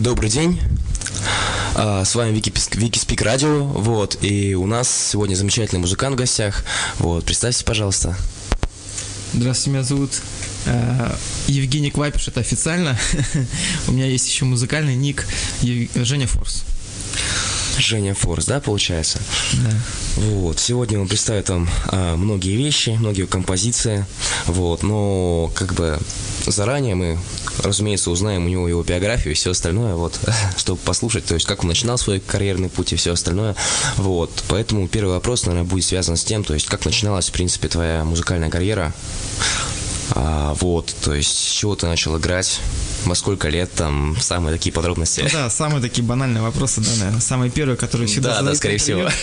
Добрый день. А, С вами Вики, Вики Спик Радио, вот, и у нас сегодня замечательный музыкант в гостях, вот, представьте, пожалуйста. Здравствуйте, меня зовут э, Евгений Квапиш, это официально. У меня есть еще музыкальный ник Ев- Женя Форс. Женя Форс, да, получается? Да. Вот, сегодня он представит вам а, многие вещи, многие композиции, вот, но как бы заранее мы, разумеется, узнаем у него его биографию и все остальное, вот, чтобы послушать, то есть как он начинал свой карьерный путь и все остальное, вот, поэтому первый вопрос, наверное, будет связан с тем, то есть как начиналась, в принципе, твоя музыкальная карьера, А, вот, то есть с чего ты начал играть, во сколько лет, там, самые такие подробности. Ну да, самые такие банальные вопросы, да, наверное, самые первые, которые всегда Да, да, скорее всего.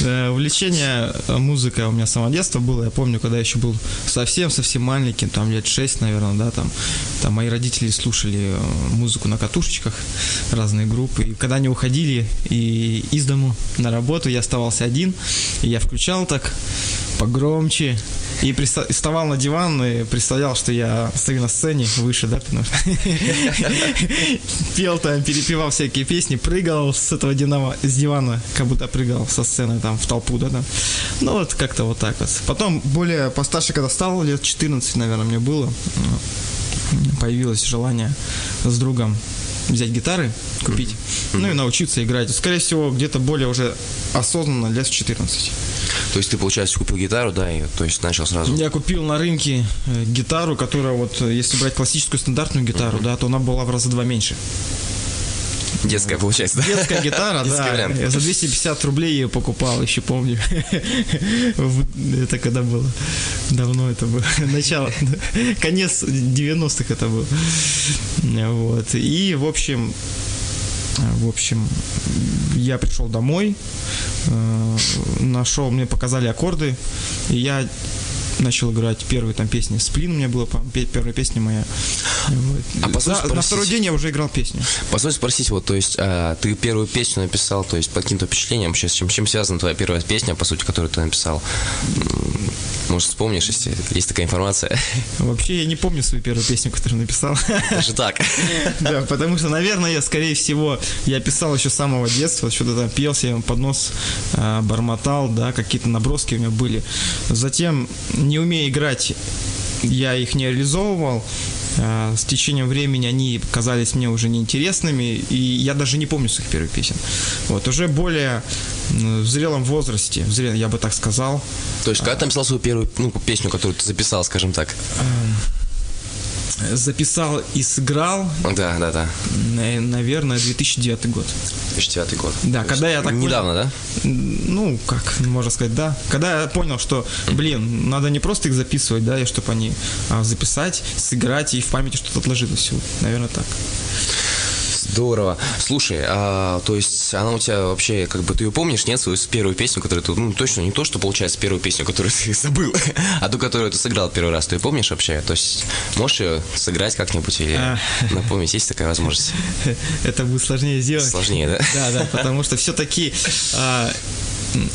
Э, Увлечение э, музыкой у меня с самого детства было. Я помню, когда я еще был совсем-совсем маленьким, там лет 6, наверное, да, там, там мои родители слушали э, музыку на катушечках, разные группы. И когда они уходили и из дому на работу, я оставался один, и я включал так погромче, и приста- вставал на диван и представлял, что я стою на сцене выше, да, потому что пел там, перепевал всякие песни, прыгал с этого динама, с дивана, как будто прыгал со сцены там в толпу, да, там. Ну вот как-то вот так вот. Потом более постарше, когда стал, лет 14, наверное, мне было, появилось желание с другом взять гитары, купить, ну и научиться играть. Скорее всего, где-то более уже осознанно лет в 14. То есть ты, получается, купил гитару, да, и то есть начал сразу. Я купил на рынке э, гитару, которая вот, э, если брать классическую стандартную гитару, да, то она была в раза два меньше. Детская, получается, да? Детская гитара, да. вариант. Я за 250 рублей ее покупал, еще помню. Это когда было? Давно это было. Начало. Конец 90-х это было. Вот. И, в общем, в общем, я пришел домой, э, нашел, мне показали аккорды, и я начал играть первые там песни. Сплин у меня была по- пе- первая песня моя. Вот. А позволь на спросить? второй день я уже играл песню. Позволь спросить, вот, то есть, а, ты первую песню написал, то есть, под каким-то впечатлением, вообще, с чем, чем связана твоя первая песня, по сути, которую ты написал? Может, вспомнишь, если есть такая информация? Вообще я не помню свою первую песню, которую написал. Даже так. Да, потому что, наверное, я, скорее всего, я писал еще с самого детства, что-то там пел себе под нос, а, бормотал, да, какие-то наброски у меня были. Затем, не умея играть, я их не реализовывал. А, С течением времени они казались мне уже неинтересными, и я даже не помню своих первых песен. Вот, уже более в зрелом возрасте, в зрелом, я бы так сказал, То есть, когда ты написал свою первую ну, песню, которую ты записал, скажем так? Записал и сыграл, Да, да, да. на- наверное, 2009 год. 2009 год. Да, То когда я так Недавно, да? Ну, как можно сказать, да. Когда я понял, что, блин, надо не просто их записывать, да, и чтобы они а, записать, сыграть и в памяти что-то отложилось. Наверное, так. Здорово. Слушай, а, то есть она у тебя вообще, как бы, ты ее помнишь, нет, свою первую песню, которую ты, ну, точно не то, что, получается, первую песню, которую ты забыл, а ту, которую ты сыграл первый раз, ты ее помнишь вообще? То есть можешь ее сыграть как-нибудь или А. напомнить, есть такая возможность? Это будет сложнее сделать. Сложнее, да? Да, да, потому что все-таки,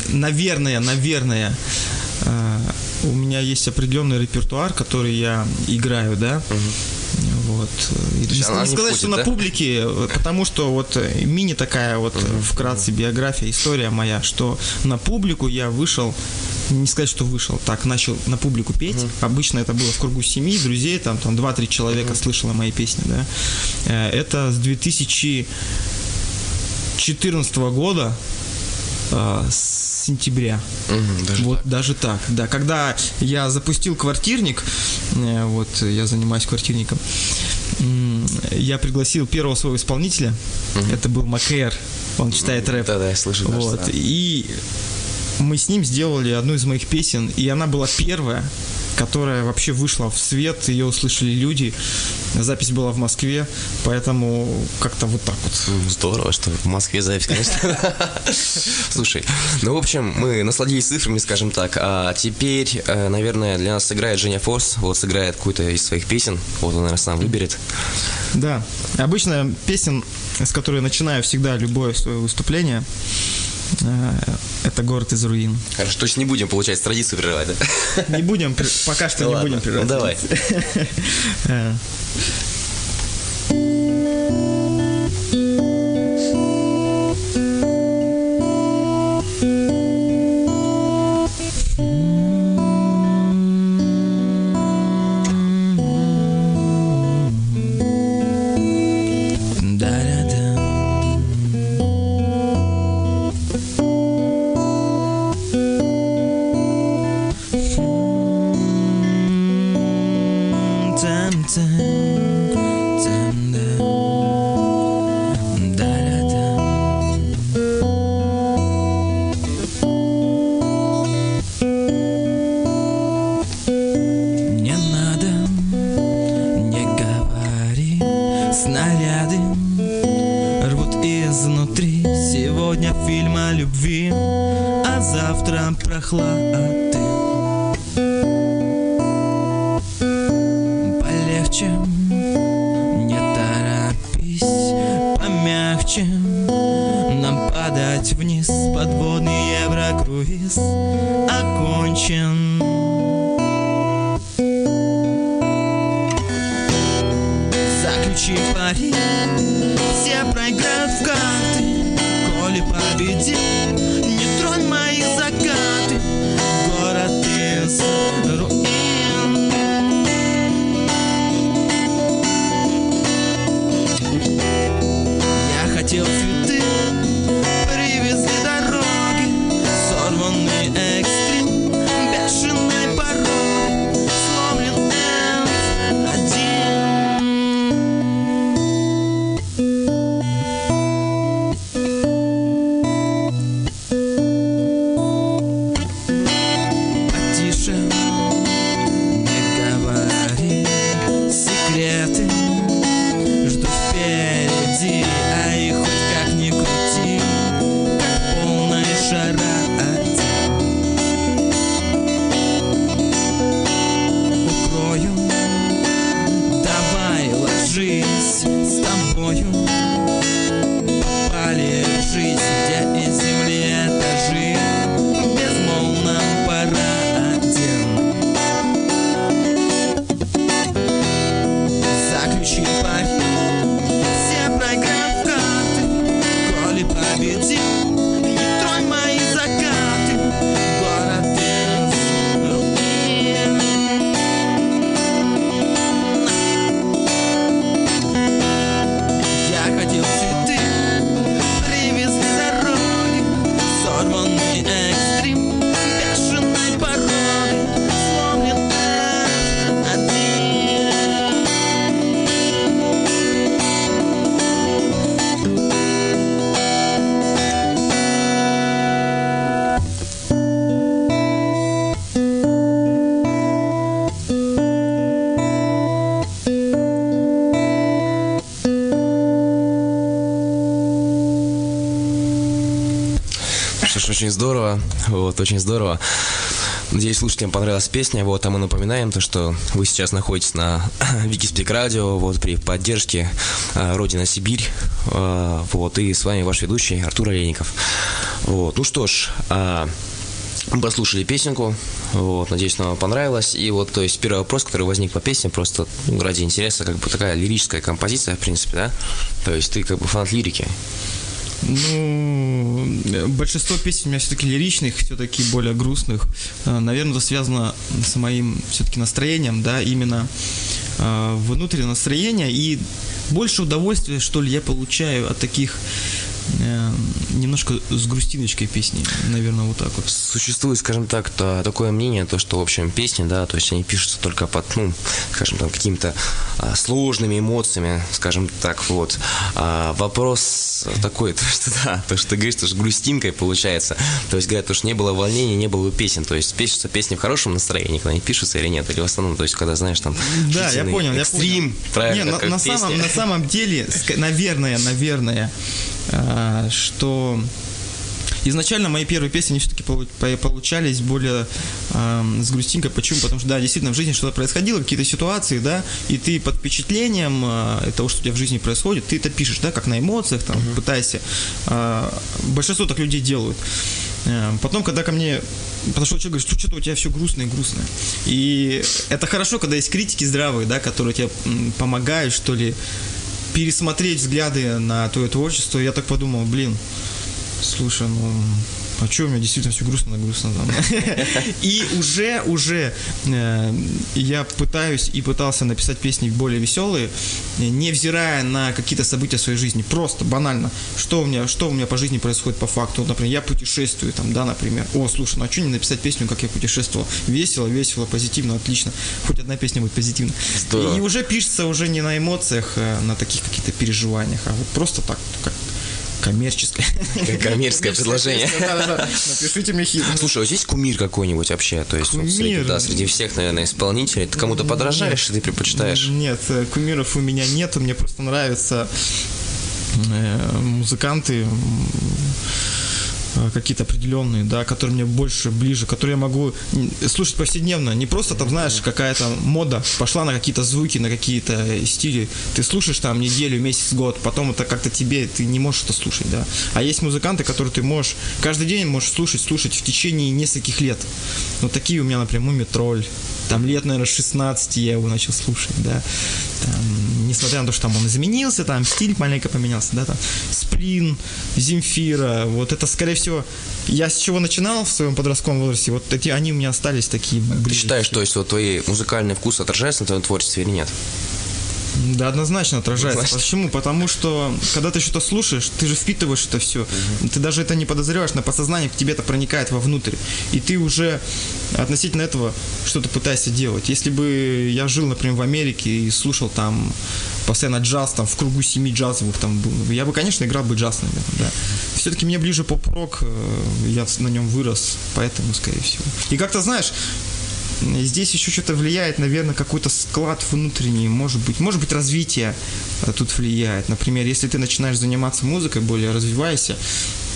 наверное, наверное, а, у меня есть определенный репертуар, который я играю, да. Вот. И не она не сказать, входит, что на да? публике, э, потому что вот э, мини такая вот э, вкратце биография, история моя, что на публику я вышел, не сказать, что вышел, так, начал на публику петь. Обычно это было в кругу семьи, друзей, там, там 2-3 человека слышало мои песни, да. Э, Это с 2014 года, с сентября. Даже Вот так. даже так, да. Когда я запустил квартирник, э, вот я занимаюсь квартирником, я пригласил первого своего исполнителя. Это был Макэр. Он читает рэп. Да-да, я слышу. даже, Вот. да. И мы с ним сделали одну из моих песен, и она была первая, которая вообще вышла в свет, ее услышали люди. Запись была в Москве, поэтому как-то вот так вот. Здорово, что в Москве запись, конечно. Слушай, ну, в общем, мы насладились цифрами, скажем так, а теперь, э, наверное, для нас сыграет Женя Форс, вот сыграет какую-то из своих песен, вот он, наверное, сам выберет. Да. Обычно песен, с которой начинаю всегда любое свое выступление, это город из руин. Хорошо, то есть не будем, получается, традицию прерывать, да? Не будем, пока что не будем ну прерывать. давай. здорово, вот, очень здорово. Надеюсь, слушателям понравилась песня, вот, а мы напоминаем то, что вы сейчас находитесь на Викиспик Радио, вот, при поддержке а, Родина Сибирь, а, вот, и с вами ваш ведущий Артур Олейников. Вот, ну что ж, а, мы послушали песенку, вот, надеюсь, нам понравилось. И вот, то есть, первый вопрос, который возник по песне, просто ну, ради интереса, как бы такая лирическая композиция, в принципе, да? То есть, ты как бы фанат лирики. Ну, большинство песен у меня все-таки лиричных, все-таки более грустных. Э, Наверное, это связано с моим все-таки настроением, да, именно э, внутреннее настроение. И больше удовольствия, что ли, я получаю от таких немножко с грустиночкой песни. Наверное, вот так вот. Существует, скажем так, то, такое мнение, то, что, в общем, песни, да, то есть они пишутся только под, ну, скажем, там, какими-то а, сложными эмоциями, скажем так, вот. А, вопрос такой, то, что, да, то, что ты говоришь, то, что грустинкой получается, то есть, говорят, то, что не было волнений, не было бы песен, то есть, пишутся песни в хорошем настроении, когда они пишутся или нет, или в основном, то есть, когда, знаешь, там, Да, я понял, я экстрим, понял. правильно, Не, на, на песня. самом, на самом деле, наверное, наверное, что изначально мои первые песни, они все-таки получались более ам, с грустинкой. Почему? Потому что, да, действительно, в жизни что-то происходило, какие-то ситуации, да, и ты под впечатлением а, того, что у тебя в жизни происходит, ты это пишешь, да, как на эмоциях, там, пытайся. А, большинство так людей делают. А, Потом, когда ко мне подошел человек, говорит, что что-то у тебя все грустное, грустное. И это хорошо, когда есть критики здравые, да, которые тебе помогают, что ли, пересмотреть взгляды на твое творчество. Я так подумал, блин, слушай, ну, а что у меня действительно все грустно, грустно там. И уже, уже э, я пытаюсь и пытался написать песни более веселые, невзирая на какие-то события в своей жизни. Просто, банально. Что у меня, что у меня по жизни происходит по факту. Вот, например, я путешествую, там, да, например. О, слушай, ну а что не написать песню, как я путешествовал? Весело, весело, позитивно, отлично. Хоть одна песня будет позитивна. Здорово. И уже пишется уже не на эмоциях, а на таких каких-то переживаниях, а вот просто так, как коммерческое. Коммерческое предложение. Напишите мне хит. Слушай, а здесь кумир какой-нибудь вообще? То есть, среди, Кумир? да, среди всех, наверное, исполнителей. Ты кому-то подражаешь, и ты предпочитаешь? Нет, э, кумиров у меня нету, мне просто нравятся э, музыканты какие-то определенные, да, которые мне больше ближе, которые я могу слушать повседневно, не просто там, знаешь, какая-то мода пошла на какие-то звуки, на какие-то стили, ты слушаешь там неделю, месяц, год, потом это как-то тебе, ты не можешь это слушать, да, а есть музыканты, которые ты можешь, каждый день можешь слушать, слушать в течение нескольких лет, вот такие у меня, например, Мумитроль, там лет, наверное, 16 я его начал слушать, да. Там, несмотря на то, что там он изменился, там стиль маленько поменялся, да, там Сплин, Земфира, вот это, скорее всего, я с чего начинал в своем подростковом возрасте, вот эти, они у меня остались такие Ты ближе. считаешь, то есть, вот твои музыкальный вкус отражается на твоем творчестве или нет? Да, однозначно отражается. Однозначно. Почему? Потому что, когда ты что-то слушаешь, ты же впитываешь это все. Ты даже это не подозреваешь, на подсознание к тебе это проникает вовнутрь. И ты уже относительно этого что-то пытаешься делать. Если бы я жил, например, в Америке и слушал там постоянно джаз, там, в кругу семи джазовых там был, я бы, конечно, играл бы джаз, наверное, да. Все-таки мне ближе поп-рок, э, я на нем вырос, поэтому, скорее всего. И как-то, знаешь, Здесь еще что-то влияет, наверное, какой-то склад внутренний, может быть, может быть, развитие э, тут влияет. Например, если ты начинаешь заниматься музыкой, более развивайся,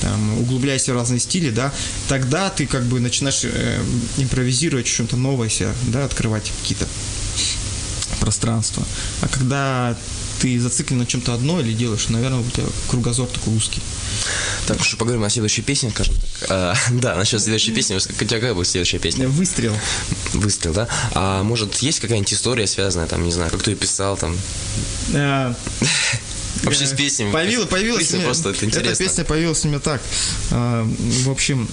там, углубляйся в разные стили, да, тогда ты как бы начинаешь э, импровизировать что-то новое себе, да, открывать какие-то пространства. А когда ты зациклен на чем-то одно или делаешь, наверное, у тебя кругозор такой узкий. Так, что поговорим о следующей песне, скажем так. А, да, насчет следующей песни. У тебя какая будет следующая песня? Выстрел. Выстрел, да? А может, есть какая-нибудь история связанная, там, не знаю, как ты ее писал, там, Э, вообще с Э, песнями? Появилась, появилась Песня меня- просто, это интересно. Эта песня появилась у меня так. А, В общем,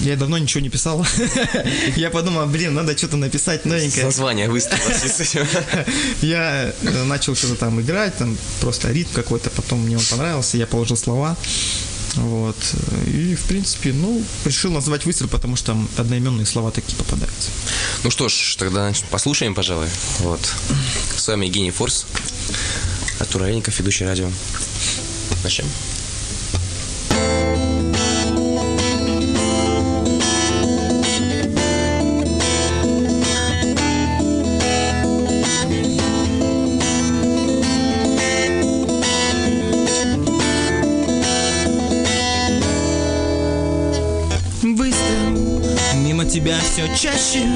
я давно ничего не писал. Я подумал, блин, надо что-то написать новенькое. Название выстрела. в связи с этим. Я э, начал что-то там играть, там просто ритм какой-то, потом мне он понравился, я положил слова. Вот. И, в принципе, ну, решил назвать выстрел, потому что там одноименные слова такие попадаются. Ну что ж, тогда послушаем, пожалуй. Вот. С вами Евгений Форс, Артур Олейников, ведущий радио. Начнем. Все чаще.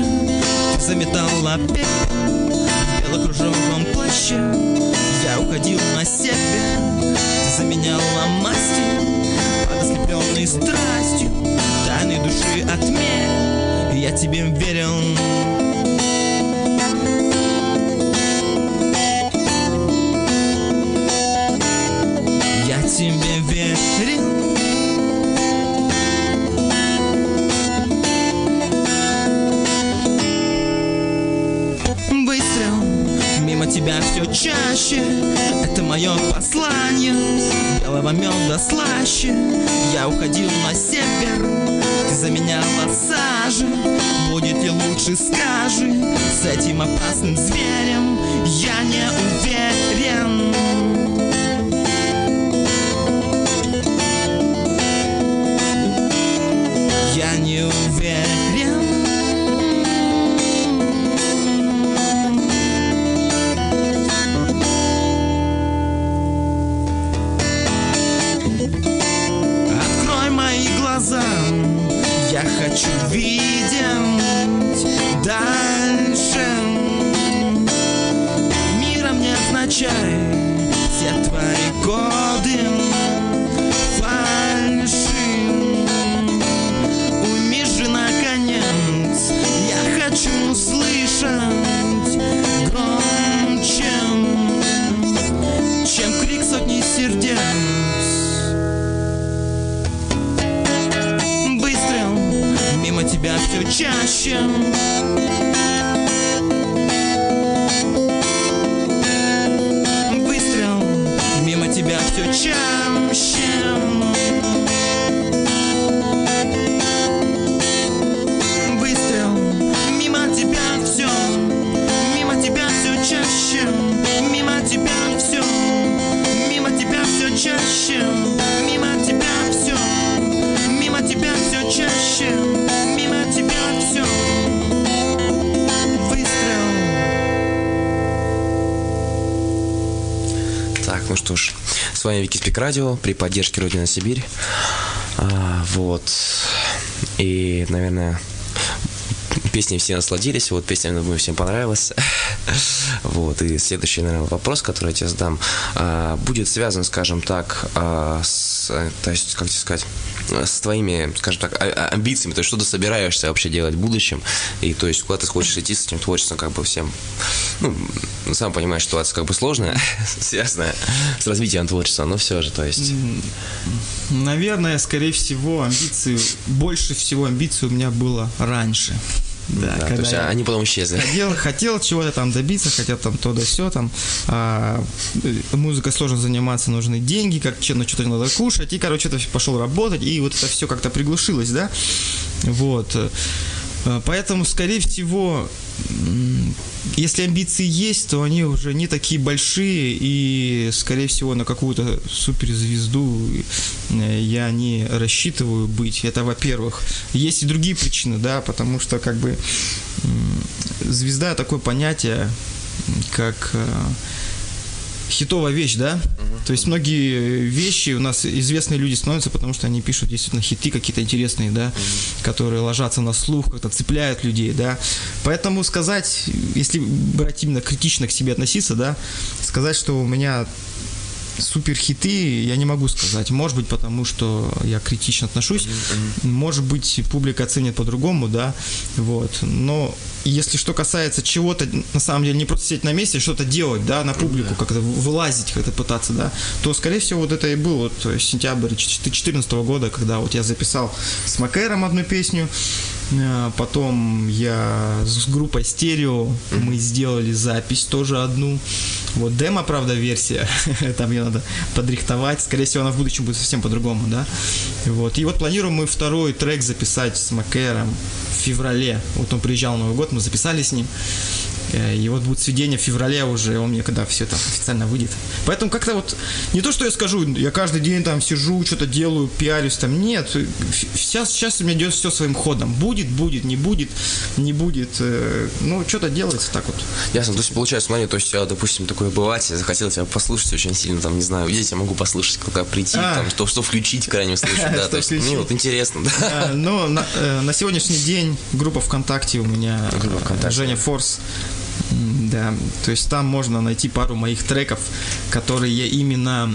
Заметала пепел в белокружевом плаще. Я уходил на север Ты заменяла масти Под ослепленной страстью. Тайной души отмерь. Я тебе верил. Я тебе все чаще. Это мое послание. Белого меда слаще. Я уходил на север. Ты заменяла сажи Будет ли лучше, скажи. С этим опасным зверем Я не уверен с вами Вики Спик Радио при поддержке Родина Сибирь. А, вот. И, наверное, песни все насладились, вот песня, я думаю, всем понравилась. вот, и следующий, наверное, вопрос, который я тебе задам, а, будет связан, скажем так, а, с, то есть, как тебе сказать, с твоими, скажем так, а, амбициями, то есть, что ты собираешься вообще делать в будущем, и, то есть, куда ты хочешь идти с этим творчеством, как бы всем, ну, сам понимаешь, ситуация как бы сложная, связанная с развитием творчества, но все же, то есть... Наверное, скорее всего, амбиции, больше всего амбиций у меня было раньше. Да, да то есть они потом исчезли. Хотел, хотел чего-то там добиться, хотел там то да все там. А, музыкой сложно заниматься, нужны деньги, как ну, что-то надо кушать. И, короче, это пошел работать, и вот это все как-то приглушилось, да. Вот. А, поэтому, скорее всего, если амбиции есть, то они уже не такие большие, и, скорее всего, на какую-то суперзвезду э, я не рассчитываю быть. Это, во-первых. Есть и другие причины, да, потому что, как бы, звезда такое понятие, как э, хитовая вещь, да? Uh-huh. То есть многие вещи у нас известные люди становятся, потому что они пишут действительно хиты какие-то интересные, да, uh-huh. которые ложатся на слух, как-то цепляют людей, да. Поэтому сказать, если брать именно критично к себе относиться, да, сказать, что у меня супер хиты я не могу сказать. Может быть, потому что я критично отношусь. Может быть, публика оценит по-другому, да. Вот. Но если что касается чего-то, на самом деле, не просто сидеть на месте, что-то делать, да, на публику, как-то вылазить, как-то пытаться, да, то, скорее всего, вот это и был вот сентябрь 2014 года, когда вот я записал с Макэром одну песню, Потом я с группой Стерео мы сделали запись тоже одну. Вот демо, правда, версия. Там ее надо подрихтовать. Скорее всего, она в будущем будет совсем по-другому, да. Вот. И вот планируем мы второй трек записать с Макэром в феврале. Вот он приезжал Новый год, мы записали с ним. Э, и вот будет сведение в феврале уже, он мне когда все это официально выйдет. Поэтому как-то вот, не то, что я скажу, я каждый день там сижу, что-то делаю, пиарюсь там, нет. Сейчас, сейчас у меня идет все своим ходом. Будет, будет, не будет, не будет. Э, ну, что-то делается так вот. Ясно, то есть получается, смотри, то есть я, допустим, такое бывает, я захотел тебя послушать очень сильно, там, не знаю, здесь я могу послушать, когда прийти, а. там, что, что включить в крайнем случае, да, то есть мне вот интересно, да. А, ну, э, на сегодняшний день группа ВКонтакте у меня, Женя Форс, да, то есть там можно найти пару моих треков, которые именно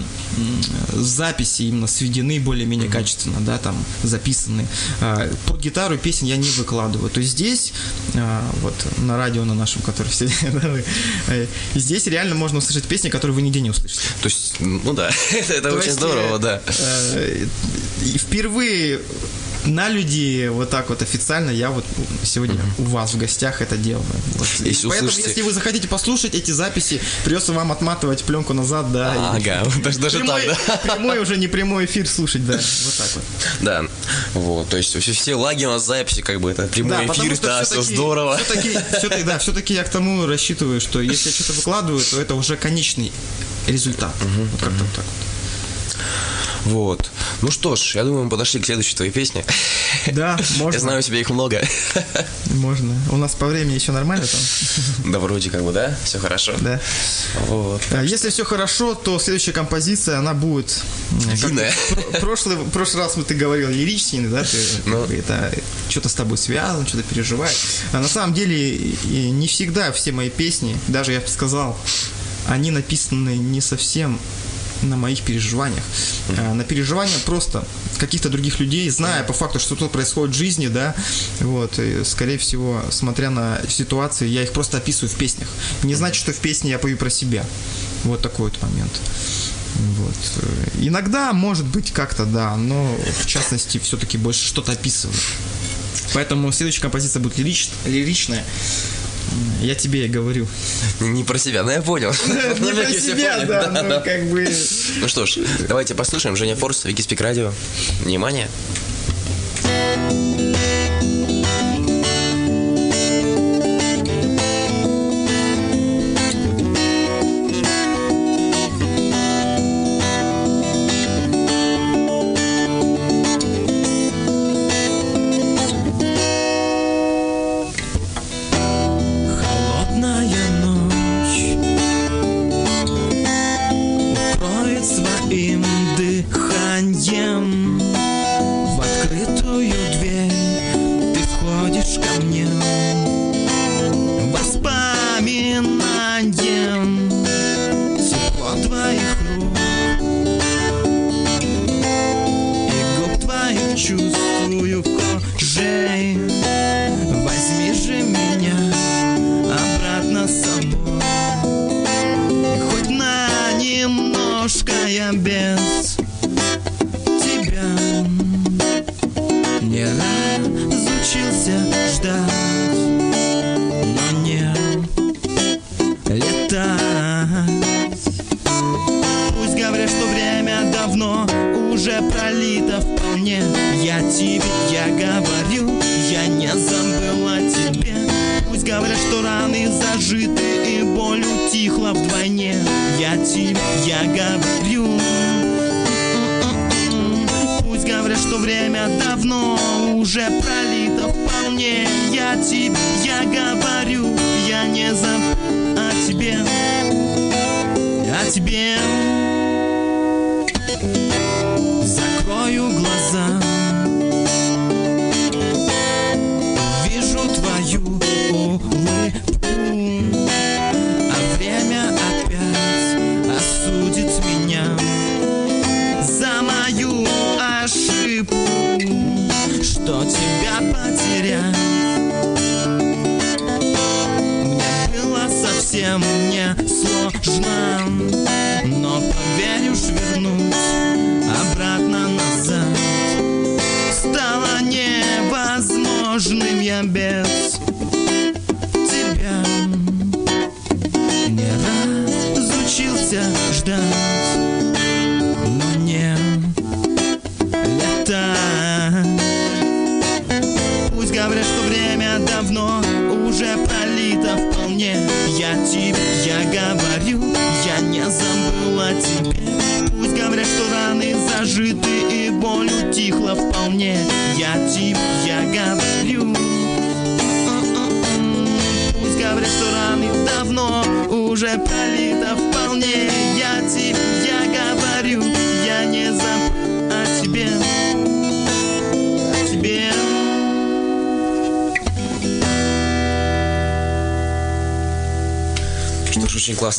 записи именно сведены более-менее mm-hmm. качественно, да, там записаны. А, под гитару песен я не выкладываю. То есть здесь, а, вот на радио на нашем, который все, э, здесь реально можно услышать песни, которые вы нигде не услышите. То есть, ну да, это очень здорово, да. Э, впервые на люди вот так вот официально я вот сегодня у вас в гостях это делаю. Вот. Если Поэтому, услышите... если вы захотите послушать эти записи, придется вам отматывать пленку назад, да. А, ага, даже, даже прямой, так, да. Прямой уже не прямой эфир слушать, да. Вот так вот. Да, вот, то есть все, все лаги у нас записи, как бы это прямой да, эфир, да, все, все здорово. Все-таки, все-таки, да, все-таки я к тому рассчитываю, что если я что-то выкладываю, то это уже конечный результат. Uh-huh, вот как-то uh-huh. так вот. Вот. Ну что ж, я думаю, мы подошли к следующей твоей песне. Да, можно. Я знаю, у тебя их много. Можно. У нас по времени еще нормально там? Да, вроде как бы, да? Все хорошо. Да. Вот. А если все хорошо, то следующая композиция, она будет... Длинная. Прошлый, прошлый раз мы ты говорил лиричный, да? Ты, ну. Это что-то с тобой связано, что-то переживаешь. А на самом деле не всегда все мои песни, даже я бы сказал, они написаны не совсем на моих переживаниях, mm-hmm. на переживания просто каких-то других людей, зная по факту, что тут происходит в жизни, да, вот, и, скорее всего, смотря на ситуации, я их просто описываю в песнях. Не значит, что в песне я пою про себя. Вот такой вот момент. Вот. Иногда, может быть, как-то, да, но в частности, все-таки больше что-то описываю. Поэтому следующая композиция будет лирич, лиричная. Я тебе и говорю. Не про себя, но я понял. Не про себя, да, ну как бы... Ну что ж, давайте послушаем Женя Форс, Вики Спик Радио. Внимание. своим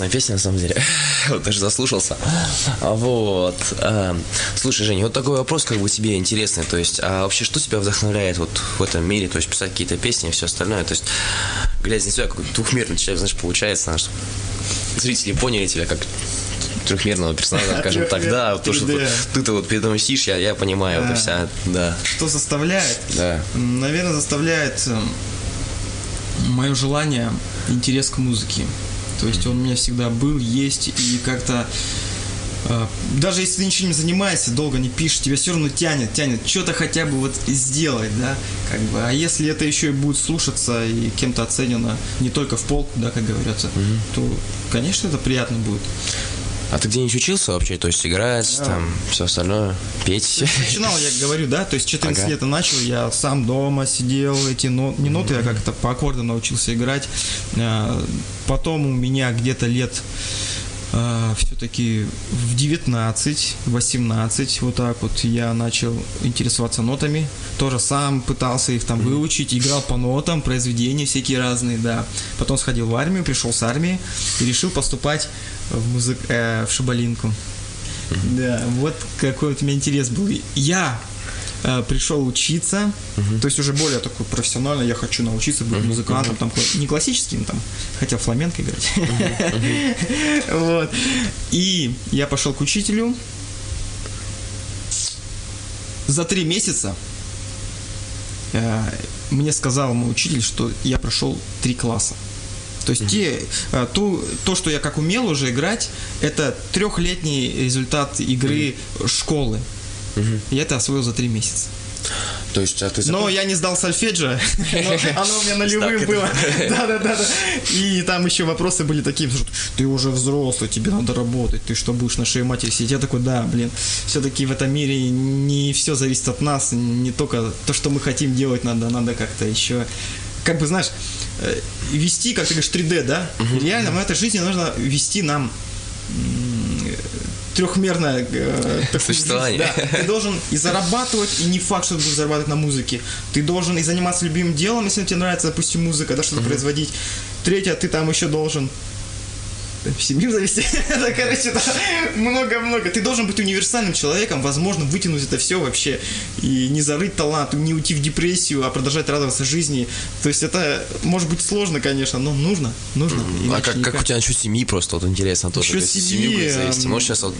классная песня, на самом деле. вот даже заслушался. Вот. а, слушай, Женя, вот такой вопрос как бы тебе интересный. То есть, а вообще, что тебя вдохновляет вот в этом мире? То есть, писать какие-то песни и все остальное. То есть, глядя на тебя, какой-то двухмерный человек, знаешь, получается, знаешь, зрители поняли тебя как трехмерного персонажа, скажем так, да, то, что 3D. ты-то вот передо мной сидишь, я, я понимаю, это вся, да, Что заставляет? да. Наверное, заставляет мое желание, интерес к музыке. То есть он у меня всегда был, есть, и как-то э, даже если ты ничего не занимаешься, долго не пишешь, тебя все равно тянет, тянет, что-то хотя бы вот сделать, да, как бы. А если это еще и будет слушаться и кем-то оценено не только в полку, да, как говорится, то, конечно, это приятно будет. А ты где-нибудь учился вообще? То есть играть, там, все остальное, петь? Начинал, я говорю, да, то есть 14 Ага. лет я начал, я сам дома сидел, эти но- не ноты, я как-то по аккордам научился играть. А, Потом у меня где-то лет все-таки в 19, 18, вот так вот я начал интересоваться нотами. Тоже сам пытался их там выучить, играл по нотам, произведения всякие разные, да. Потом сходил в армию, пришел с армии и решил поступать в, музык... э, в Шабалинку. Да, вот какой вот у меня интерес был. Я э, пришел учиться, то есть уже более такой профессионально, я хочу научиться быть музыкантом, там, не классическим, там, хотя фламенко играть. Вот. И я пошел к учителю. За три месяца э, мне сказал мой учитель, что я прошел три класса. То есть те, э, ту, то, что я как умел уже играть, это трехлетний результат игры школы. Я это освоил за три месяца. То есть, а ты Но я не сдал сольфеджио, но оно у меня нулевым было. Да, да, да, да. И там еще вопросы были такие, что ты уже взрослый, тебе надо работать, ты что будешь на шее матери сидеть? Я такой, да, блин, все-таки в этом мире не все зависит от нас, не только то, что мы хотим делать, надо, надо как-то еще, как бы, знаешь, э, вести, как ты говоришь, 3D, да? Реально в этой жизни нужно вести нам трехмерное э, Существование. да. Ты должен и зарабатывать, и не факт, что ты будешь зарабатывать на музыке. Ты должен и заниматься любимым делом, если тебе нравится, допустим, музыка, да, что-то производить. Третье, ты там еще должен семью завести. Это, короче, много-много. Ты должен быть универсальным человеком, возможно, вытянуть это все вообще и не зарыть талант, не уйти в депрессию, а продолжать радоваться жизни. То есть это может быть сложно, конечно, но нужно, нужно. А как, как у тебя насчет семьи просто, вот интересно тоже. Насчет семьи, семью эм, Можешь сейчас вот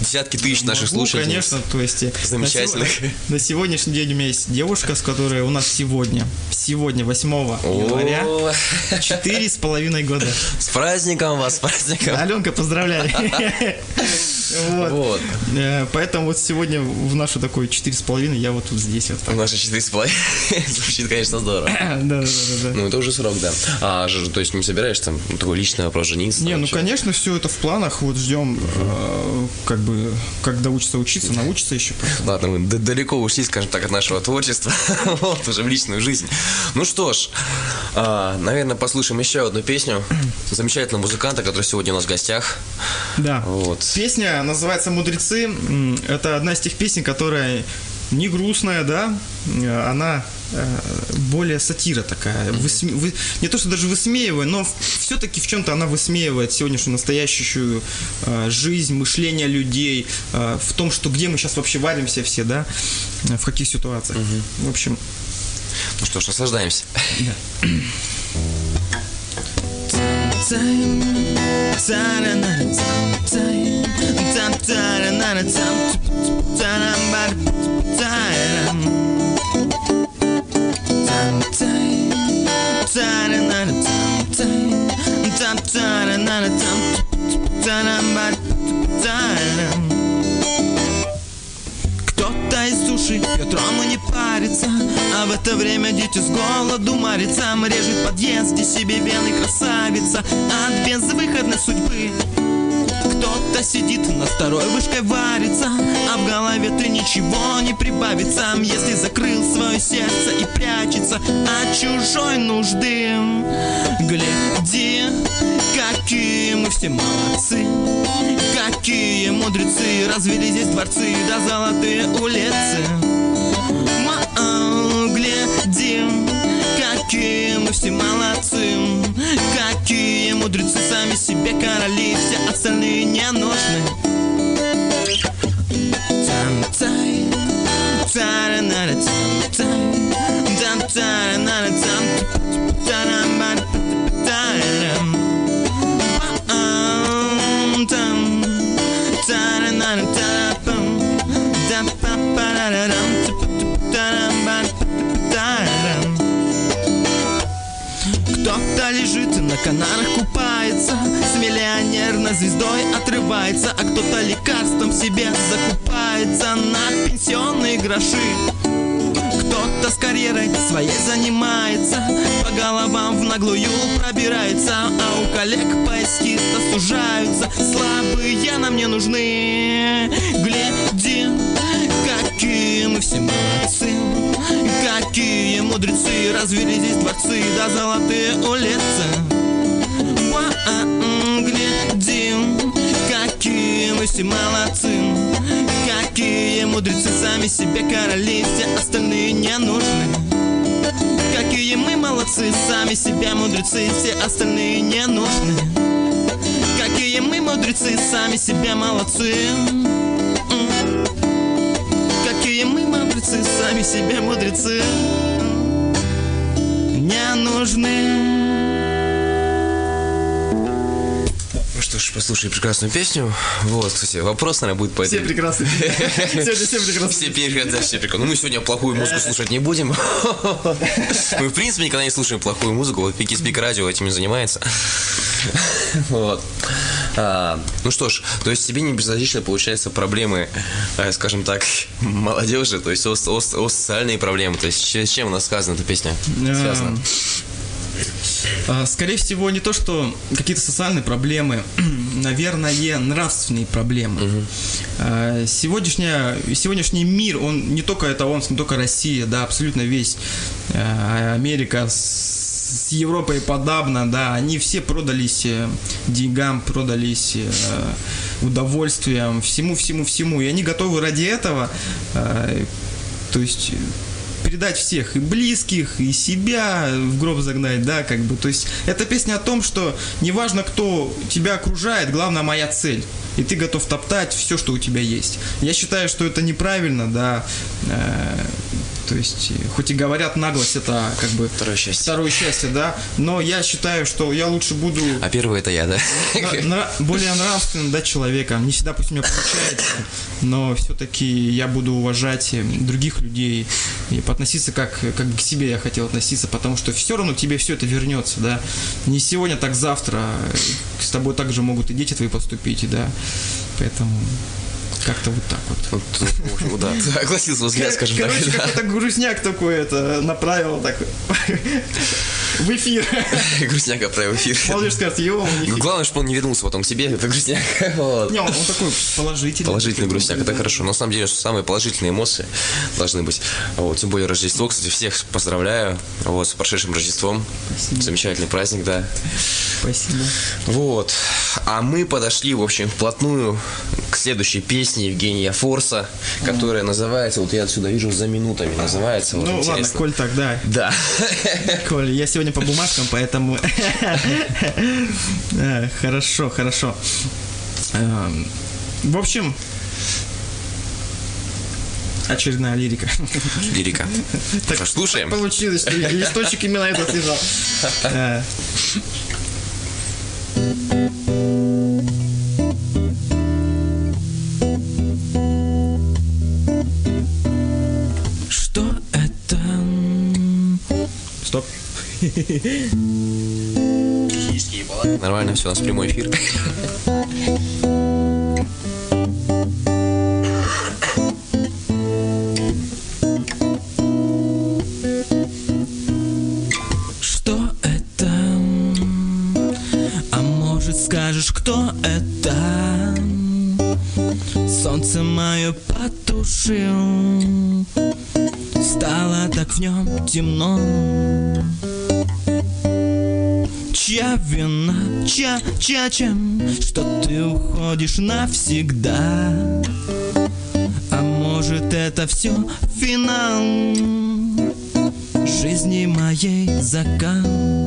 десятки тысяч наших Могу, слушателей. конечно, то есть э, Замечательных. На, на сегодняшний день у меня есть девушка, с которой у нас сегодня, сегодня 8 января, четыре с половиной года. С праздником вас, с праздником. Аленка, поздравляю. Вот. Вот. Э, Поэтому вот сегодня в нашу такую четыре с половиной я вот здесь вот так. Наши четыре с половиной. Звучит, конечно, здорово. Да, да, да, да. Ну, это уже срок, да. А, то есть не собираешься там такой личный вопрос жениться? Не, ну конечно, все это в планах. Вот ждем, э, как бы, когда учится учиться, научится еще. Ладно, мы далеко ушли, скажем так, от нашего творчества, вот, уже в личную жизнь. Ну что ж, а, наверное, послушаем еще одну песню замечательного музыканта, который сегодня у нас в гостях. Да. Вот. Песня называется «Мудрецы». Это одна из тех песен, которая не грустная, да, Э, она э, более сатира такая. Высме- вы- Не то, что даже высмеивает, но все-таки в чем-то она высмеивает сегодняшнюю настоящую э, жизнь, мышление людей, э, в том, что где мы сейчас вообще варимся все, да, в каких ситуациях. В общем, Ну что ж, наслаждаемся. Кто-то из души пьет ром и не парится А в это время дети с голоду марится Режет в подъезде себе вены красавица. От безвыходной судьбы кто-то сидит на второй вышкой варится А в голове ты ничего не прибавится. Если закрыл свое сердце и прячется От чужой нужды. Гляди, какие мы все молодцы Какие мудрецы. Развели здесь дворцы да золотые улицы. Ма- Гляди, какие мы все молодцы Какие мудрецы сами себе короли Все остальные не нужны Там-тай, тара-нара-там-тай, там-тара-нара-там, тарам-бар-тарам. На канарах купается С миллионерной звездой отрывается А кто-то лекарством себе закупается На пенсионные гроши. Кто-то с карьерой своей занимается По головам в наглую пробирается А у коллег поиски сужаются. Слабые нам не нужны. Гляди, какие мы все молодцы Какие мудрецы Развели здесь дворцы да золотые улицы Ва- Гляди, какие мы все молодцы. Какие мудрецы сами себе короли Все остальные не нужны. Какие мы молодцы Сами себя мудрецы Все остальные не нужны. Какие мы мудрецы Сами себя молодцы. Какие мы мудрецы Сами себе мудрецы. Не нужны что ж, послушай прекрасную песню. Вот, кстати, вопрос, наверное, будет по все этой... прекрасны. Сегодня все прекрасны. Все да, все прекрасно. Ну, мы сегодня плохую музыку слушать не будем. Мы, в принципе, никогда не слушаем плохую музыку. Вот Пики Спик Радио этим и занимается. Вот. А, ну что ж, то есть тебе не безразличны, получается, проблемы, э, скажем так, молодежи, то есть о, о- о социальные проблемы. То есть с чем у нас сказана эта песня? Связана. А, Скорее всего, не то, что какие-то социальные проблемы, наверное, нравственные проблемы. А, Сегодняшняя, сегодняшний мир, он не только это он, не только Россия, да, абсолютно весь. А, Америка, с- с Европой подобно, да, они все продались э, деньгам, продались э, удовольствием, всему, всему, всему. И они готовы ради этого, э, то есть передать всех, и близких, и себя в гроб загнать, да, как бы. То есть эта песня о том, что неважно, кто тебя окружает, главное моя цель. И ты готов топтать все, что у тебя есть. Я считаю, что это неправильно, да. То есть, хоть и говорят, наглость это как бы Второе счастье. второе счастье, да, но я считаю, что я лучше буду А первый это я, да? на- на- более нравственным, да, человеком. Не всегда пусть у меня получается, но все-таки я буду уважать э, других людей и относиться как, как к себе я хотел относиться, потому что все равно тебе все это вернется, да. Не сегодня, так завтра. С тобой также могут и дети твои поступить, да. Поэтому как-то вот так вот. Вот, в общем, да, согласился взгляд, скажем так. Короче, да. какой-то грустняк такой это направил так в эфир. Грустняк отправил эфир. Молодежь скажет, йоу, Ну, нифига. главное, чтобы он не вернулся потом к себе, это грустняк. Вот. Не, он, он такой положительный. Положительный грустняк, это хорошо. Но на самом деле, что самые положительные эмоции должны быть. Вот, тем более Рождество, кстати, всех поздравляю. Вот, с прошедшим Рождеством. Спасибо. Замечательный праздник, да. Спасибо. Вот. А мы подошли, в общем, вплотную к следующей песне Евгения Форса, которая называется, вот я отсюда вижу, «За минутами» называется. Вот, Ну ладно, интересно. Коль, тогда. Да. Коль, я сегодня по бумажкам, поэтому... Э, Хорошо, хорошо. Эм, В общем, очередная лирика. Лирика. Так Что слушаем. Получилось, что листочек именно этот лежал. Нормально, все, у нас прямой эфир. Чем Что ты уходишь навсегда. А может это все финал? Жизни моей закат.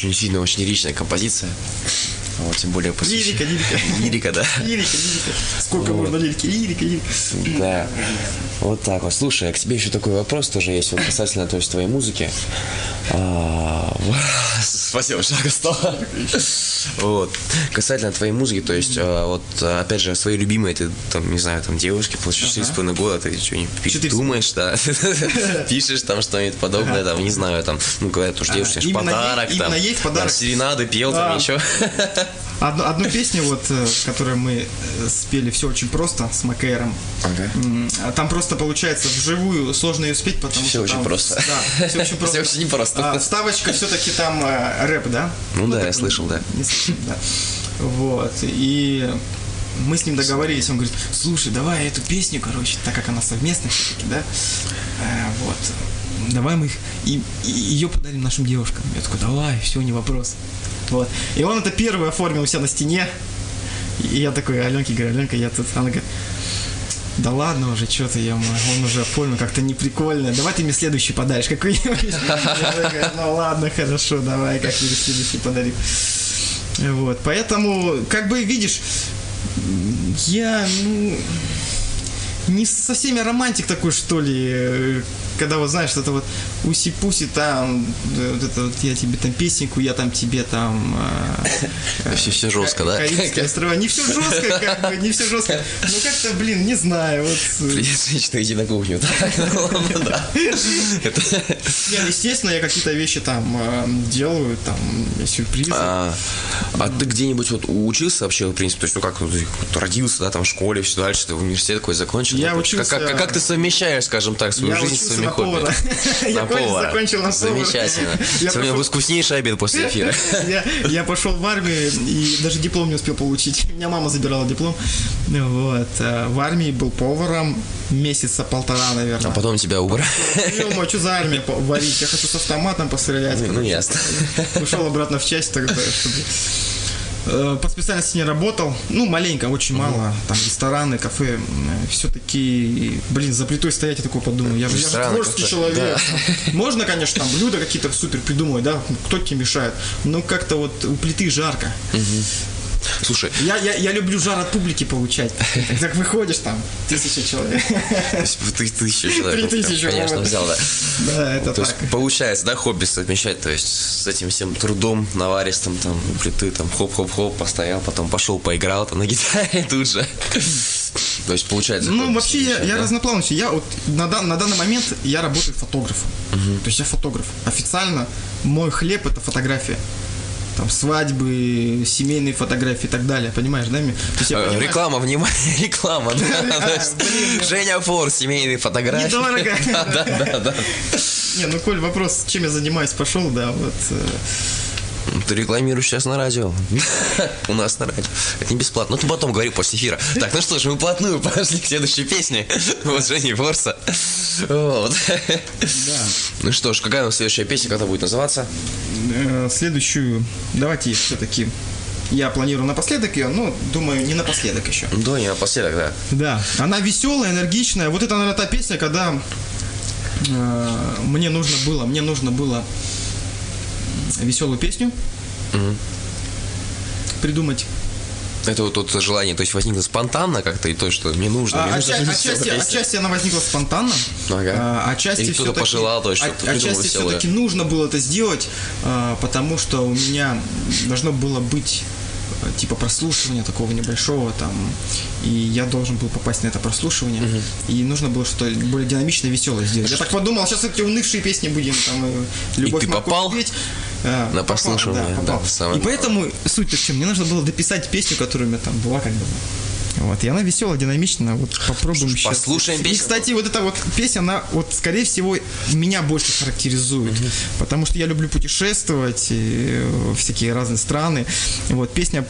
Очень сильно, очень лиричная композиция. Вот, тем более после... Лирика, лирика. Лирика, да. Лирика, лирика. Сколько можно лирики? Лирика, лирика. Да. Вот так вот. Слушай, а к тебе еще такой вопрос тоже есть вот касательно то есть, твоей музыки. А, Спасибо, что стало. Вот. Касательно твоей музыки, то есть, а, вот, а, опять же, свои любимые, ты там, не знаю, там, девушки, получишь четыре с половиной года, ты что-нибудь думаешь, да, пишешь там что-нибудь подобное, там, не знаю, там, ну, говорят, уж именно ей- подарок, там, серенады пел, там, А. Одну, одну песню, вот, э, которую мы э, спели «Все очень просто» с Макэйром. Ага. А Там просто получается вживую сложно ее спеть, потому Всё что очень там- просто. Да, все очень просто. Всё очень непросто. А, вставочка все-таки там э, рэп, да? Ну да, я так, слышал, да. не слышал, да. Вот, и мы с ним договорились, он говорит, слушай, давай эту песню, короче, так как она совместная все-таки, да, э, вот, давай мы их, и, ее подарим нашим девушкам. Я такой, давай, все, не вопрос. Вот. И он это первый оформил у себя на стене. И я такой, Аленке говорю, Аленка, я тут... Она говорит, да ладно уже, что ты, я он уже оформил, как-то не прикольно. Давай ты мне следующий подаришь такой, ну ладно, хорошо, давай как-нибудь следующий подарим. Вот, поэтому, как бы, видишь, я, ну, не совсем я романтик такой, что ли, когда вот знаешь, что-то вот уси-пуси там, э, вот это вот я тебе там песенку, я там тебе там... э, Все, все жестко, да? Карибские острова. Не все жестко, как бы, не все жестко. Ну как-то, блин, не знаю, вот... э, Придется женщина идти на кухню. Ну. Это- естественно, я какие-то вещи там э, делаю, там, сюрпризы. А, а ты где-нибудь вот учился вообще, в принципе, то есть, ну как, родился, да, там в школе, все дальше, ты университет какой закончил? Я Ну, учился- Как, ты совмещаешь, скажем так, свою жизнь с учился своими на хобби? повара. Я закончил на повара. Замечательно. Я Сегодня пошел- вкуснейший обед после эфира. Я, пошел в армию и даже диплом не успел получить. У меня мама забирала диплом. Вот. а В армии был поваром месяца полтора, наверное. А потом тебя убрали. Ё-моё, что за армия варить? Я хочу с автоматом пострелять. Ну, короче. ясно. Ушел обратно в часть тогда, чтобы... Э, По специальности не работал, ну, маленько, очень мало, там, рестораны, кафе, все-таки, блин, за плитой стоять, я такой подумал, я же, я же творческий человек. Можно, конечно, там, блюда какие-то супер придумывать, да, кто тебе мешает, но как-то вот у плиты жарко. Слушай, Я, я, я люблю жар от публики получать. Так выходишь там, тысяча человек. то есть ты тысячу человек, Три тысячи, конечно, взял, да. Да, это так. получается, да, хобби совмещать, то есть с этим всем трудом наваристым, там, у плиты, там, хоп-хоп-хоп, постоял, потом пошел, поиграл там на гитаре тут же. То есть получается... Ну, вообще, я, я да? разноплановый. Я вот на, дан- на данный момент я работаю фотографом. То есть я фотограф. Официально мой хлеб это фотография. Там свадьбы, семейные фотографии и так далее. Понимаешь, да? То есть я Э, Реклама, внимание, реклама. да. Женя Фор, семейные фотографии. Недорого. Да, да, да, да. Не, ну, Коль, вопрос, чем я занимаюсь, пошел, да, вот. э, Ты рекламируешь сейчас на радио. У нас на радио. Это не бесплатно. Ну, ты потом говори после эфира. Так, ну что ж, мы плотную пошли к следующей песне. Вот Женя Форса. Вот. Ну что ж, какая у нас следующая песня, когда будет называться? Э, Следующую, давайте все-таки я планирую напоследок ее, но думаю, не напоследок еще. Да, не напоследок, да. Да, она веселая, энергичная. Вот это, наверное, та песня, когда э, мне нужно было, мне нужно было веселую песню придумать. Это вот тут желание, то есть возникло спонтанно как-то, и то, что мне нужно, А, мне нужно отча- веселая отчасти, отчасти она возникла спонтанно, Ага. а, отчасти Или кто-то пожелал, то есть, от- отчасти все-таки нужно было это сделать, а, потому что у меня должно было быть типа прослушивания такого небольшого там, и я должен был попасть на это прослушивание, и нужно было что-то более динамичное, веселое сделать. Я так подумал, сейчас эти унывшие песни будем там э, любовь ты Марков попал петь. А, на попал, прослушивание, да, попал. да, И поэтому суть-то в чем? Мне нужно было дописать песню, которая у меня там была как бы. Вот, и она веселая, динамичная. Вот попробуем сейчас. послушаем И, песню. кстати, вот эта вот песня, она вот, скорее всего, меня больше характеризует. Потому что я люблю путешествовать, и, э, всякие разные страны. Вот, песня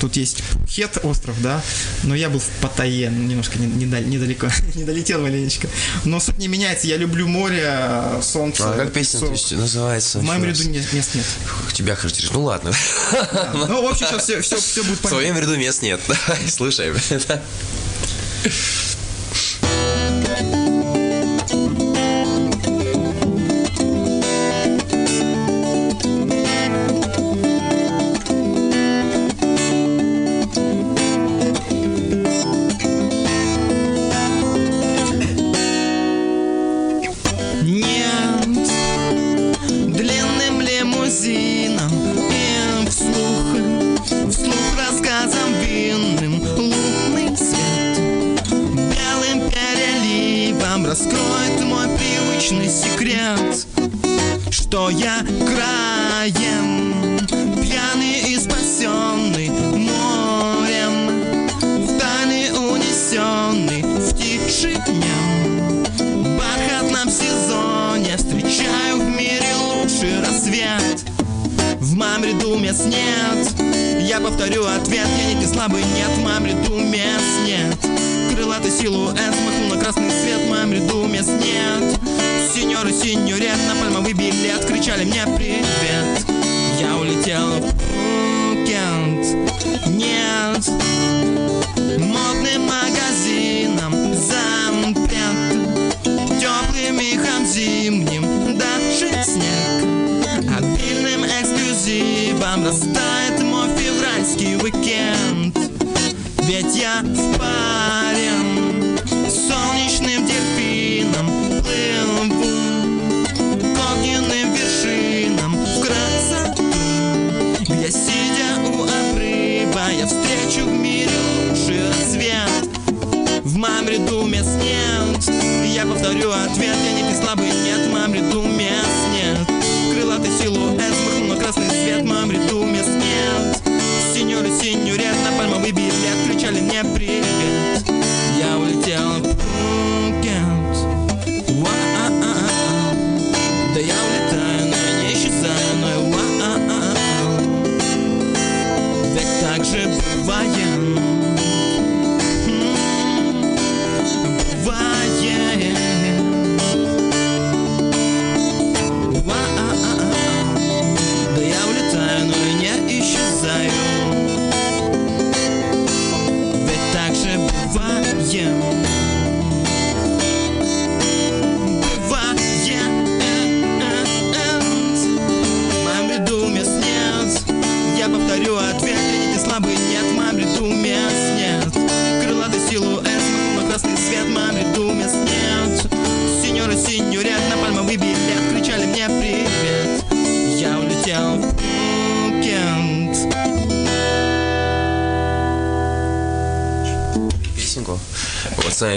тут есть Хет остров, да, но я был в Паттайе, ну, немножко не- недал- недалеко, не долетел маленечко. Но суть не меняется, я люблю море, солнце. А как песня называется? В моем ряду мест нет. Тебя характеризуешь. Ну ладно. Ну, в общем, сейчас все, будет В понятно. своем ряду мест нет. Слушай.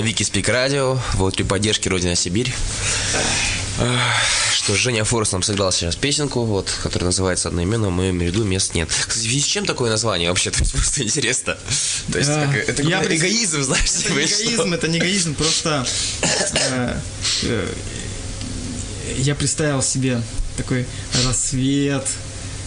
Вот с вами Вики Спик Радио. Вот при поддержке Родина Сибирь. Что Женя Форс нам сыграл сейчас песенку, вот, которая называется одноименно «В моем ряду мест нет». Кстати, в связи с чем такое название вообще? То есть просто интересно. То есть А, как- это я пред- эгоизм, знаешь, Это типа, не и что? эгоизм, это не эгоизм, просто э, э, я представил себе такой рассвет,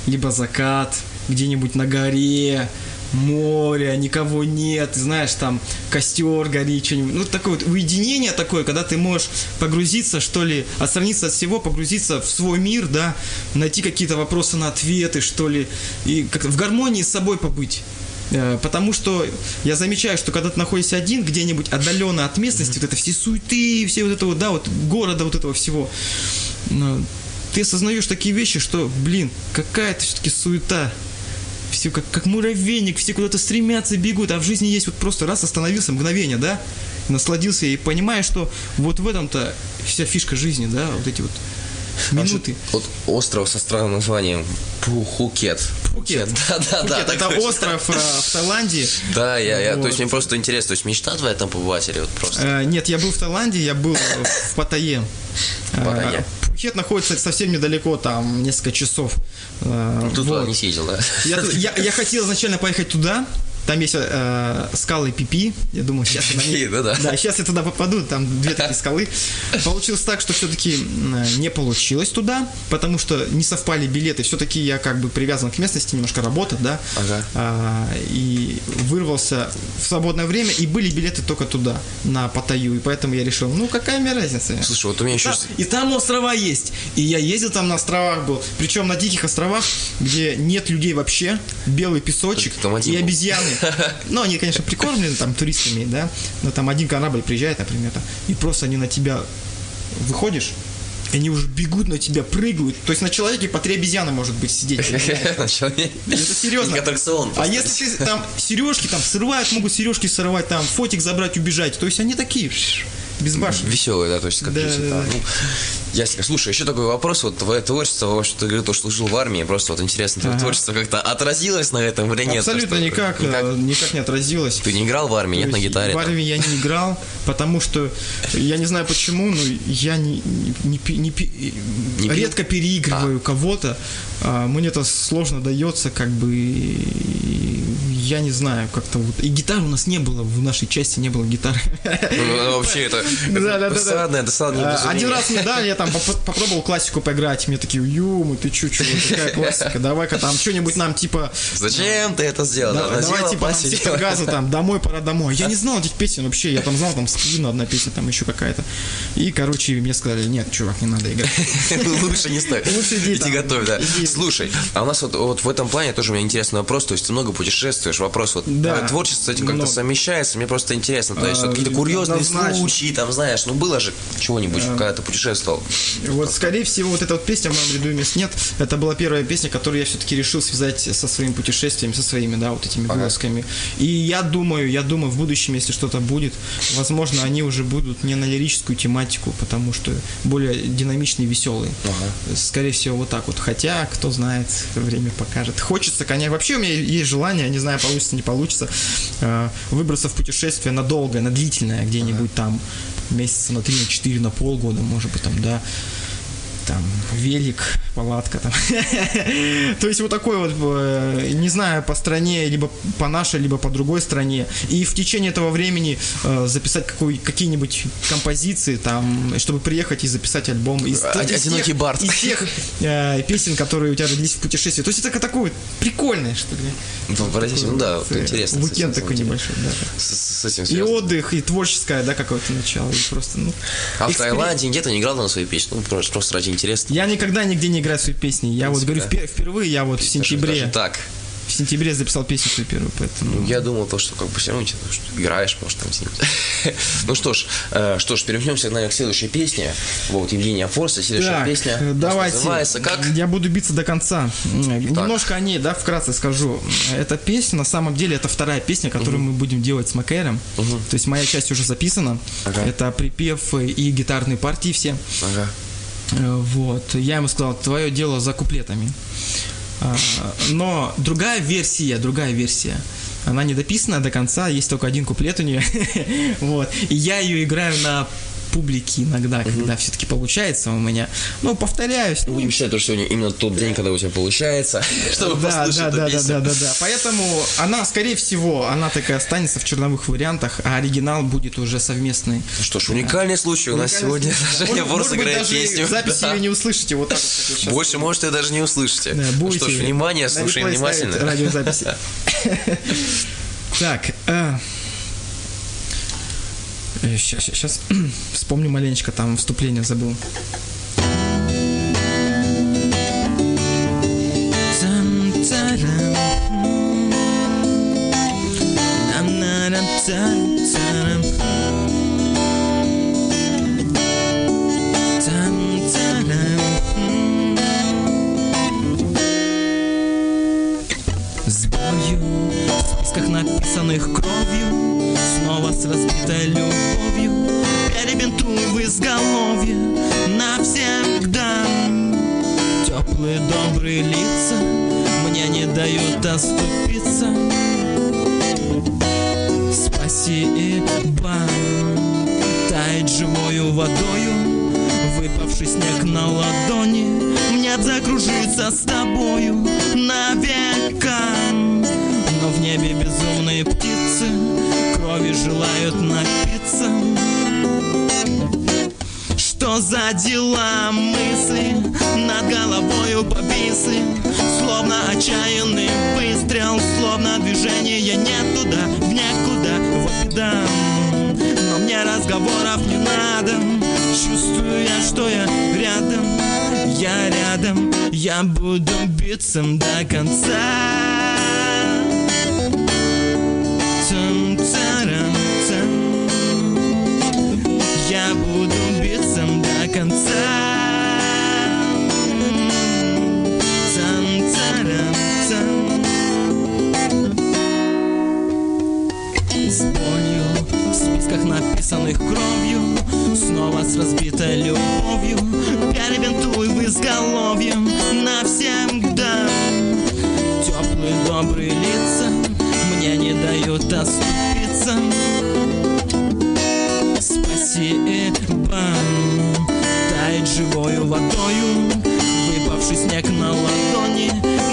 либо закат где-нибудь на горе, море, никого нет, знаешь, там костер горит, что-нибудь. Ну, такое вот уединение такое, когда ты можешь погрузиться, что ли, отстраниться от всего, погрузиться в свой мир, да, найти какие-то вопросы на ответы, что ли, и как в гармонии с собой побыть. Э, Потому что я замечаю, что когда ты находишься один где-нибудь отдаленно от местности, вот это все суеты, все вот это вот, да, вот города вот этого всего, ну, ты осознаешь такие вещи, что, блин, какая-то все-таки суета. Все как, как муравейник, все куда-то стремятся, бегут, а в жизни есть вот просто раз остановился, мгновение, да, насладился и понимаешь, что вот в этом-то вся фишка жизни, да, вот эти вот минуты. Вот остров со странным названием Пхукет. Пхукет. Да, да, да. Пхукет, это остров э, в Таиланде. Да, я, я, то есть мне просто интересно, то есть мечта твоя там побывать или вот просто? Э, Нет, я был в Таиланде, я был в Паттайе. Паттайе. Пхукет находится совсем недалеко, там несколько часов. Э, Тут вот. не съездил, да? Я, я, я хотел изначально поехать туда, там есть э, скалы Пипи, я думаю, сейчас я, на них- Пипи, да-да. да, сейчас я туда попаду, там две такие скалы. Получилось так, что все-таки не получилось туда, потому что не совпали билеты, все-таки я как бы привязан к местности, немножко работать, да, Ага. А, и вырвался в свободное время, и были билеты только туда, на Паттайю, и поэтому я решил, ну какая мне разница? Слушай, вот у меня еще... И там острова есть. И я ездил там на островах был. Причем на диких островах, где нет людей вообще, белый песочек и обезьяны. Ну, они, конечно, прикормлены там туристами, да. Но там один корабль приезжает, например, там, и просто они на тебя выходишь, они уже бегут на тебя, прыгают. То есть на человеке по три обезьяны может быть сидеть. Это серьезно. А если ты там сережки там срывают, могут сережки сорвать, там фотик забрать, убежать. То есть они такие безбашенные. Веселый, да, то есть как Да, люди, да, да. Ну, ясно. Слушай, еще такой вопрос, вот твое творчество, что ты говорил, то, что служил в армии, просто вот интересно, твое Ага. творчество как-то отразилось на этом или нет? Абсолютно никак, никак? э, никак не отразилось. Ты не играл в армии, нет, То на есть гитаре? В там? армии я не играл, потому что я не знаю почему, но я не, не, не Не пил? редко переигрываю кого-то. А, Мне это сложно дается, как бы я не знаю, как-то вот. И гитары у нас не было, в нашей части не было гитары. Ну, вообще, это досадное, досадное А. Один раз мне дали, я там поп- попробовал классику поиграть. Мне такие, юмы, ты чё, чё, какая классика, давай-ка там что-нибудь нам типа Зачем ты это сделал? Да, Да, давай типа посидела. сектор газа там домой пора домой. Я не знал этих песен вообще, я там знал там спину одна песня, там еще какая-то. И короче мне сказали, нет, чувак, не надо играть. Лучше не стоит. Лучше иди готовь, да. Слушай, а у нас вот в этом плане тоже у меня интересный вопрос. То есть ты много путешествуешь. Вопрос вот Да. твое творчество с этим как-то Много. совмещается. Мне просто интересно. То есть А, вот какие-то курьезные однозначно. случаи, там, знаешь, ну было же чего-нибудь, когда ты путешествовал. Вот, скорее всего, вот эта вот песня в моем ряду мест нет. Это была первая песня, которую я все-таки решил связать со своим путешествием, со своими, да, вот этими Ага. вылазками. И я думаю, я думаю, в будущем, если что-то будет, возможно, они уже будут не на лирическую тематику, потому что более динамичные, веселые. Скорее всего, вот так вот. Хотя, кто знает, время покажет. Хочется, конечно. Вообще у меня есть желание, не знаю, получится, не получится, э, выбраться в путешествие надолго, на длительное, где-нибудь там месяца на три, на четыре, на полгода, может быть, там, да там велик, палатка там. То есть вот такой вот, э, не знаю, по стране, либо по нашей, либо по другой стране. И в течение этого времени э, записать какой, какие-нибудь композиции там, чтобы приехать и записать альбом. Из, из «Одинокий Барт». Из тех э, песен, которые у тебя родились в путешествии. То есть это такое вот прикольное, что ли. Ну, ну да, вот интересно. Уикенд такой небольшой, да. С, с этим И отдых, и творческое, да, какое-то начало. И просто, ну, А в Таиланде где-то не играл на своей песне? Ну, просто ради интереса. Я никогда нигде не играю свои песни. Я вот говорю, впер- впервые я вот в сентябре, даже так. в сентябре записал песню свою первую, поэтому... Ну, я думал, то, что как бы все равно тебе, что играешь, может, там. Ну что ж, э, что ж, перемкнемся, наверное, к следующей песне. Вот, Евгения Форса, следующая Так, песня. давайте. Называется как? Я буду биться до конца. Немножко о ней, да, вкратце скажу. Эта песня, на самом деле, это вторая песня, которую мы будем делать с Макэром. То есть моя часть уже записана. Ага. Это припев и гитарные партии все. Ага. Э, Вот. Я ему сказал, твое дело за куплетами. А, Но другая версия, другая версия. Она не дописана до конца, есть только один куплет у нее. Вот. И я ее играю на публике иногда, когда все-таки получается у меня. Ну, повторяюсь. Будем считать, что сегодня именно тот день, когда у тебя получается, чтобы да, послушать да, эту да, да, песню. да, да, да. Поэтому она, скорее всего, она такая останется в черновых вариантах, а оригинал будет уже совместный. Ну Что ж, уникальный случай у нас сегодня. Женя Ворс играет песню. записи Да. ее не услышите вот так вот, вы Больше, может, и даже не услышите. Да, Ну что ж, внимание, слушаем внимательно. Радиозаписи. Так, сейчас, сейчас вспомню маленечко, там вступление забыл. С буду биться до конца оступиться Спасибо Тает живою водою. Выпавший снег на ладони.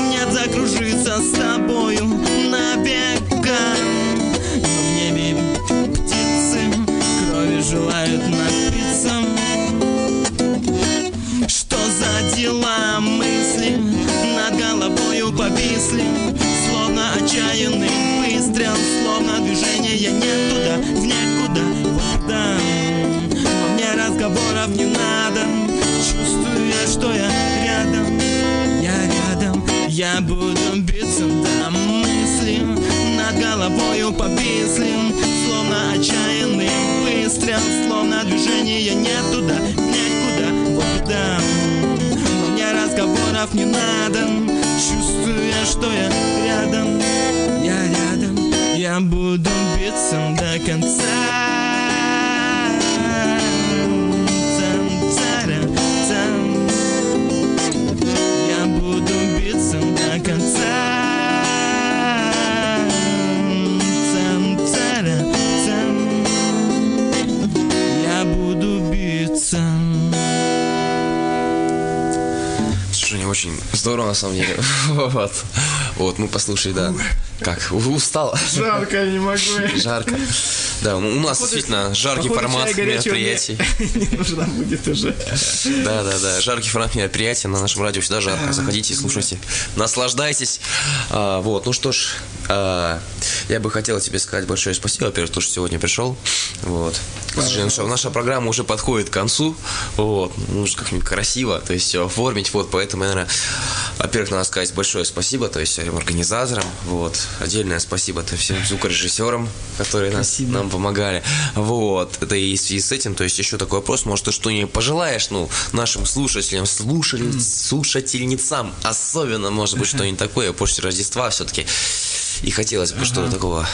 Нет, закружиться с тобою Навека Но в небе птицы Крови желают напиться буду биться до мысли Над головою повисли Словно отчаянный выстрел Словно движение не туда, некуда Вот да. Но мне разговоров не надо Чувствую что я рядом Я рядом. Я буду биться до конца очень здорово на самом деле. Вот. Вот, мы послушали, да. Как? Устал. Жарко, не могу. Жарко. Да, ну, у нас действительно жаркий формат мероприятий. Не будет уже. Да, да, да. Жаркий формат мероприятия на нашем радио всегда жарко. Заходите, слушайте, наслаждайтесь. А, вот, ну что ж, а, я бы хотел тебе сказать большое спасибо, во-первых, то, что сегодня пришел. Вот. К сожалению, наша, наша программа уже подходит к концу. Вот. Нужно как-нибудь красиво, то есть все оформить. Вот, поэтому, наверное, во-первых, надо сказать большое спасибо, то есть всем организаторам. Вот. Отдельное спасибо то всем звукорежиссерам, которые нас, Спасибо. нам помогали. Вот. Это и в связи с этим, то есть еще такой вопрос, может, ты что-нибудь пожелаешь, ну, нашим слушателям, слушали, слушательницам, особенно, может быть, что-нибудь такое после Рождества все-таки. И хотелось бы что-то такого,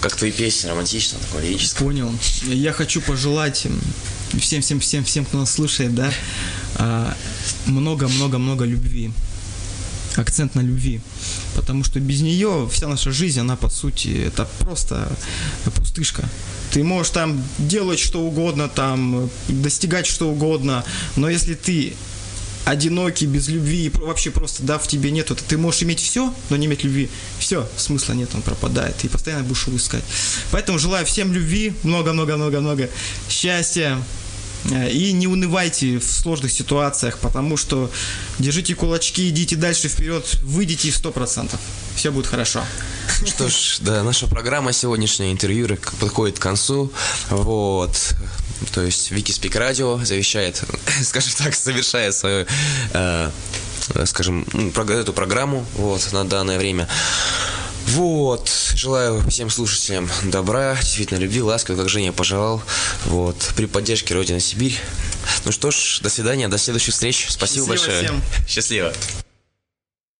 как твои песни, романтичного, такого лирического. Понял. Я хочу пожелать всем, всем, всем, всем, кто нас слушает, да, а, много-много-много любви. Акцент на любви. Потому что без нее вся наша жизнь, она по сути, это просто пустышка. Ты можешь там делать что угодно, там достигать что угодно, но если ты одинокий, без любви, и вообще просто, да, в тебе нету, то ты можешь иметь все, но не иметь любви. Все, смысла нет, он пропадает, и постоянно будешь его искать. Поэтому желаю всем любви, много-много-много-много счастья, э, и не унывайте в сложных ситуациях, потому что держите кулачки, идите дальше вперед, выйдите сто процентов. Все будет хорошо. Что ж, да, наша программа сегодняшняя интервью подходит к концу. Вот. То есть Вики Спик Радио завещает, скажем так, завершает свою, э, скажем, ну, эту программу вот, на данное время. Вот, желаю всем слушателям добра, действительно любви, ласки, как Женя пожелал, вот, при поддержке Родина Сибирь. Ну что ж, до свидания, до следующих встреч. Спасибо Счастливо большое. всем. Счастливо.